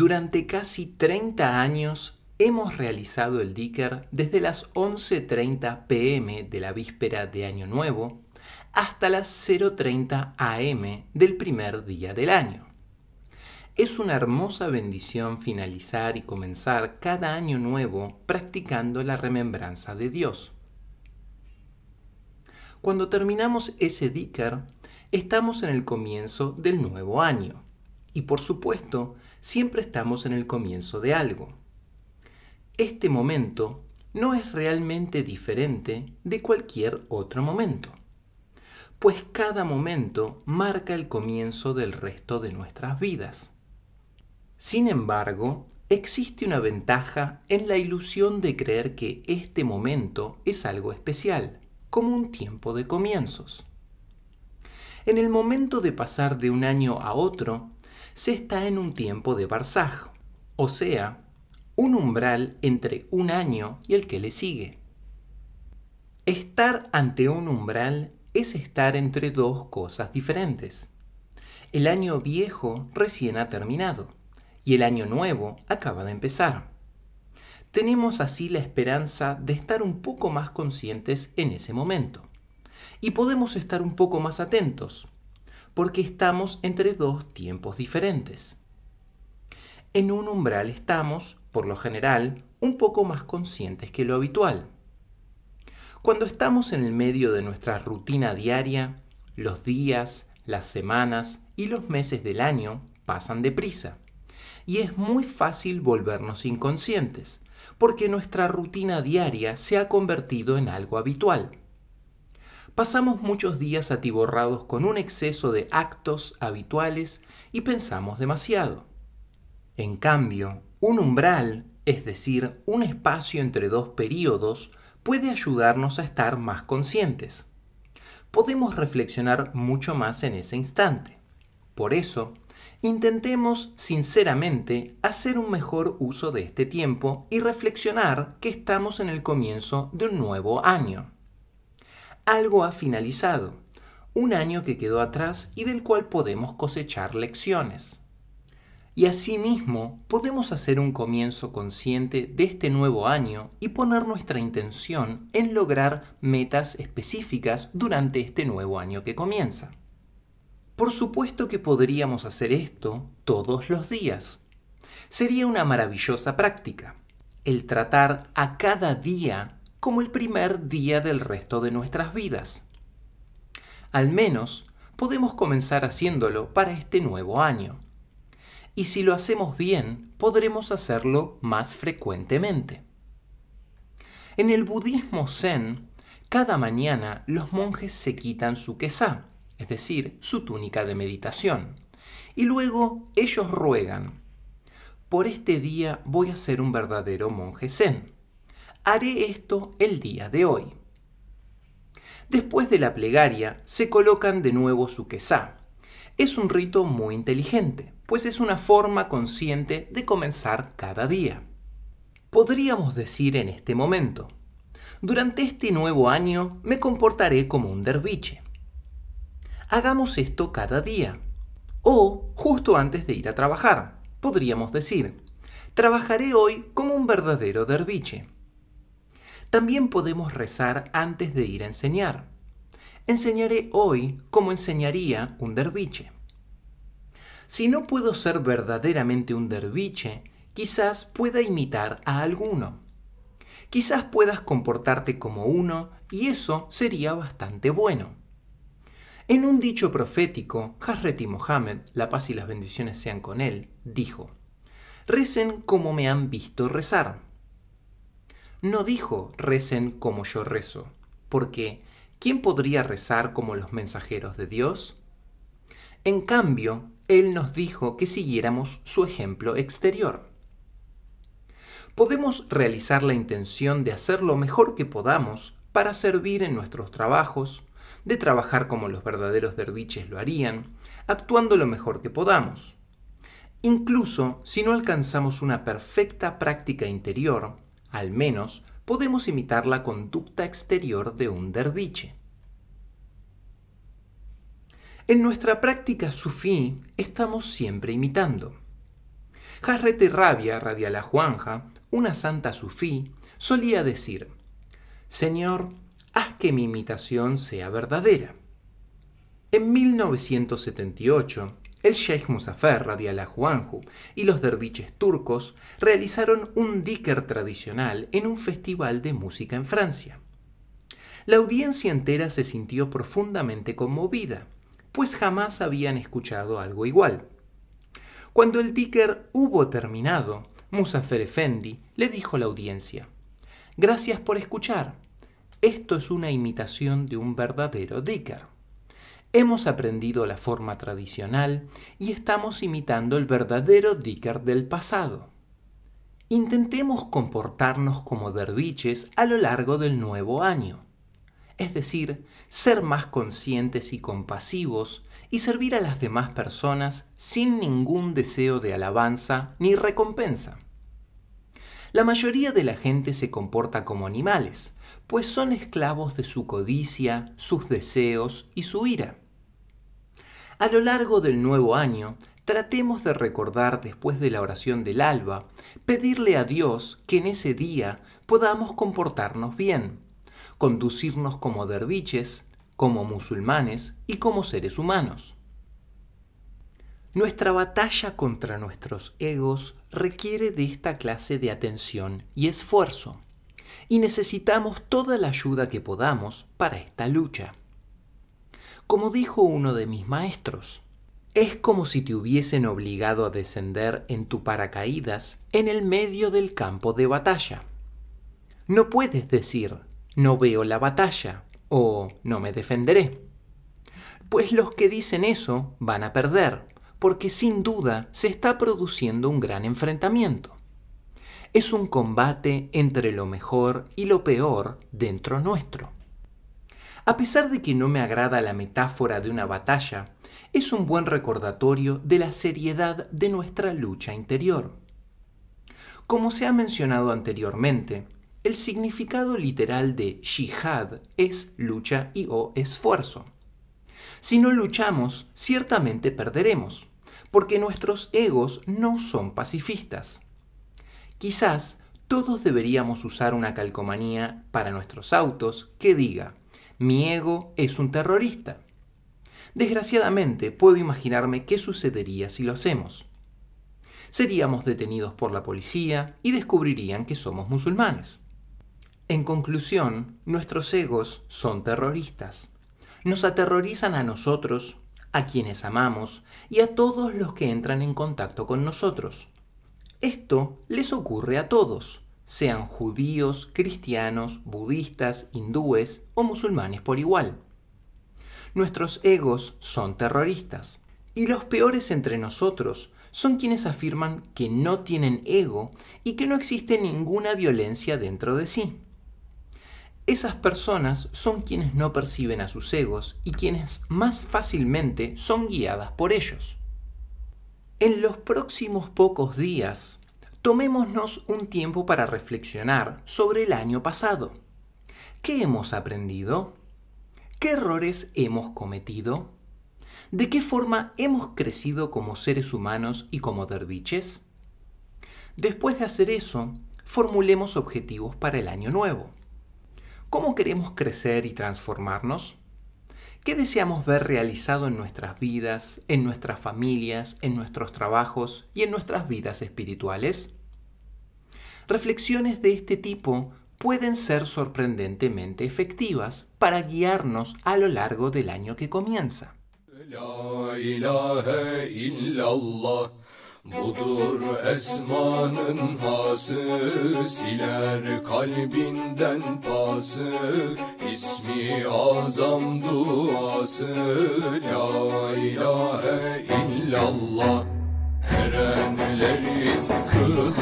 Durante casi 30 años hemos realizado el Dicker desde las 11.30 pm de la víspera de Año Nuevo hasta las 0.30 am del primer día del año. Es una hermosa bendición finalizar y comenzar cada año nuevo practicando la remembranza de Dios. Cuando terminamos ese Dicker, estamos en el comienzo del nuevo año. Y por supuesto, siempre estamos en el comienzo de algo. Este momento no es realmente diferente de cualquier otro momento, pues cada momento marca el comienzo del resto de nuestras vidas. Sin embargo, existe una ventaja en la ilusión de creer que este momento es algo especial, como un tiempo de comienzos. En el momento de pasar de un año a otro, se está en un tiempo de Barzaj, o sea, un umbral entre un año y el que le sigue. Estar ante un umbral es estar entre dos cosas diferentes. El año viejo recién ha terminado y el año nuevo acaba de empezar. Tenemos así la esperanza de estar un poco más conscientes en ese momento y podemos estar un poco más atentos porque estamos entre dos tiempos diferentes. En un umbral estamos, por lo general, un poco más conscientes que lo habitual. Cuando estamos en el medio de nuestra rutina diaria, los días, las semanas y los meses del año pasan deprisa. Y es muy fácil volvernos inconscientes, porque nuestra rutina diaria se ha convertido en algo habitual pasamos muchos días atiborrados con un exceso de actos habituales y pensamos demasiado. En cambio, un umbral, es decir, un espacio entre dos períodos, puede ayudarnos a estar más conscientes. Podemos reflexionar mucho más en ese instante. Por eso, intentemos sinceramente hacer un mejor uso de este tiempo y reflexionar que estamos en el comienzo de un nuevo año algo ha finalizado, un año que quedó atrás y del cual podemos cosechar lecciones. Y asimismo podemos hacer un comienzo consciente de este nuevo año y poner nuestra intención en lograr metas específicas durante este nuevo año que comienza. Por supuesto que podríamos hacer esto todos los días. Sería una maravillosa práctica, el tratar a cada día como el primer día del resto de nuestras vidas. Al menos podemos comenzar haciéndolo para este nuevo año. Y si lo hacemos bien, podremos hacerlo más frecuentemente. En el budismo zen, cada mañana los monjes se quitan su quesá, es decir, su túnica de meditación, y luego ellos ruegan, por este día voy a ser un verdadero monje zen haré esto el día de hoy. Después de la plegaria, se colocan de nuevo su quesá. Es un rito muy inteligente, pues es una forma consciente de comenzar cada día. Podríamos decir en este momento, durante este nuevo año me comportaré como un derviche. Hagamos esto cada día. O justo antes de ir a trabajar, podríamos decir, trabajaré hoy como un verdadero derviche. También podemos rezar antes de ir a enseñar. Enseñaré hoy como enseñaría un derviche. Si no puedo ser verdaderamente un derviche, quizás pueda imitar a alguno. Quizás puedas comportarte como uno y eso sería bastante bueno. En un dicho profético, Hazreti Mohammed, la paz y las bendiciones sean con él, dijo, Recen como me han visto rezar no dijo recen como yo rezo, porque ¿quién podría rezar como los mensajeros de Dios? En cambio, Él nos dijo que siguiéramos su ejemplo exterior. Podemos realizar la intención de hacer lo mejor que podamos para servir en nuestros trabajos, de trabajar como los verdaderos derviches lo harían, actuando lo mejor que podamos. Incluso si no alcanzamos una perfecta práctica interior, al menos podemos imitar la conducta exterior de un derviche. En nuestra práctica sufí estamos siempre imitando. Jarrete Rabia, Radiala Juanja, una santa sufí, solía decir, Señor, haz que mi imitación sea verdadera. En 1978, el Sheikh Musafer Radiallah Juanju y los derviches turcos realizaron un diker tradicional en un festival de música en Francia. La audiencia entera se sintió profundamente conmovida, pues jamás habían escuchado algo igual. Cuando el diker hubo terminado, Musafer Effendi le dijo a la audiencia, Gracias por escuchar. Esto es una imitación de un verdadero dicker. Hemos aprendido la forma tradicional y estamos imitando el verdadero dicker del pasado. Intentemos comportarnos como derviches a lo largo del nuevo año, es decir, ser más conscientes y compasivos y servir a las demás personas sin ningún deseo de alabanza ni recompensa. La mayoría de la gente se comporta como animales, pues son esclavos de su codicia, sus deseos y su ira. A lo largo del nuevo año, tratemos de recordar después de la oración del alba, pedirle a Dios que en ese día podamos comportarnos bien, conducirnos como derviches, como musulmanes y como seres humanos. Nuestra batalla contra nuestros egos requiere de esta clase de atención y esfuerzo, y necesitamos toda la ayuda que podamos para esta lucha. Como dijo uno de mis maestros, es como si te hubiesen obligado a descender en tu paracaídas en el medio del campo de batalla. No puedes decir, no veo la batalla o no me defenderé. Pues los que dicen eso van a perder, porque sin duda se está produciendo un gran enfrentamiento. Es un combate entre lo mejor y lo peor dentro nuestro. A pesar de que no me agrada la metáfora de una batalla, es un buen recordatorio de la seriedad de nuestra lucha interior. Como se ha mencionado anteriormente, el significado literal de jihad es lucha y o esfuerzo. Si no luchamos, ciertamente perderemos porque nuestros egos no son pacifistas. Quizás todos deberíamos usar una calcomanía para nuestros autos que diga, mi ego es un terrorista. Desgraciadamente puedo imaginarme qué sucedería si lo hacemos. Seríamos detenidos por la policía y descubrirían que somos musulmanes. En conclusión, nuestros egos son terroristas. Nos aterrorizan a nosotros a quienes amamos y a todos los que entran en contacto con nosotros. Esto les ocurre a todos, sean judíos, cristianos, budistas, hindúes o musulmanes por igual. Nuestros egos son terroristas, y los peores entre nosotros son quienes afirman que no tienen ego y que no existe ninguna violencia dentro de sí. Esas personas son quienes no perciben a sus egos y quienes más fácilmente son guiadas por ellos. En los próximos pocos días, tomémonos un tiempo para reflexionar sobre el año pasado. ¿Qué hemos aprendido? ¿Qué errores hemos cometido? ¿De qué forma hemos crecido como seres humanos y como derviches? Después de hacer eso, formulemos objetivos para el año nuevo. ¿Cómo queremos crecer y transformarnos? ¿Qué deseamos ver realizado en nuestras vidas, en nuestras familias, en nuestros trabajos y en nuestras vidas espirituales? Reflexiones de este tipo pueden ser sorprendentemente efectivas para guiarnos a lo largo del año que comienza. Budur esmanın hası Siler kalbinden pası. İsmi azam duası La ilahe illallah. Erenlerin kılı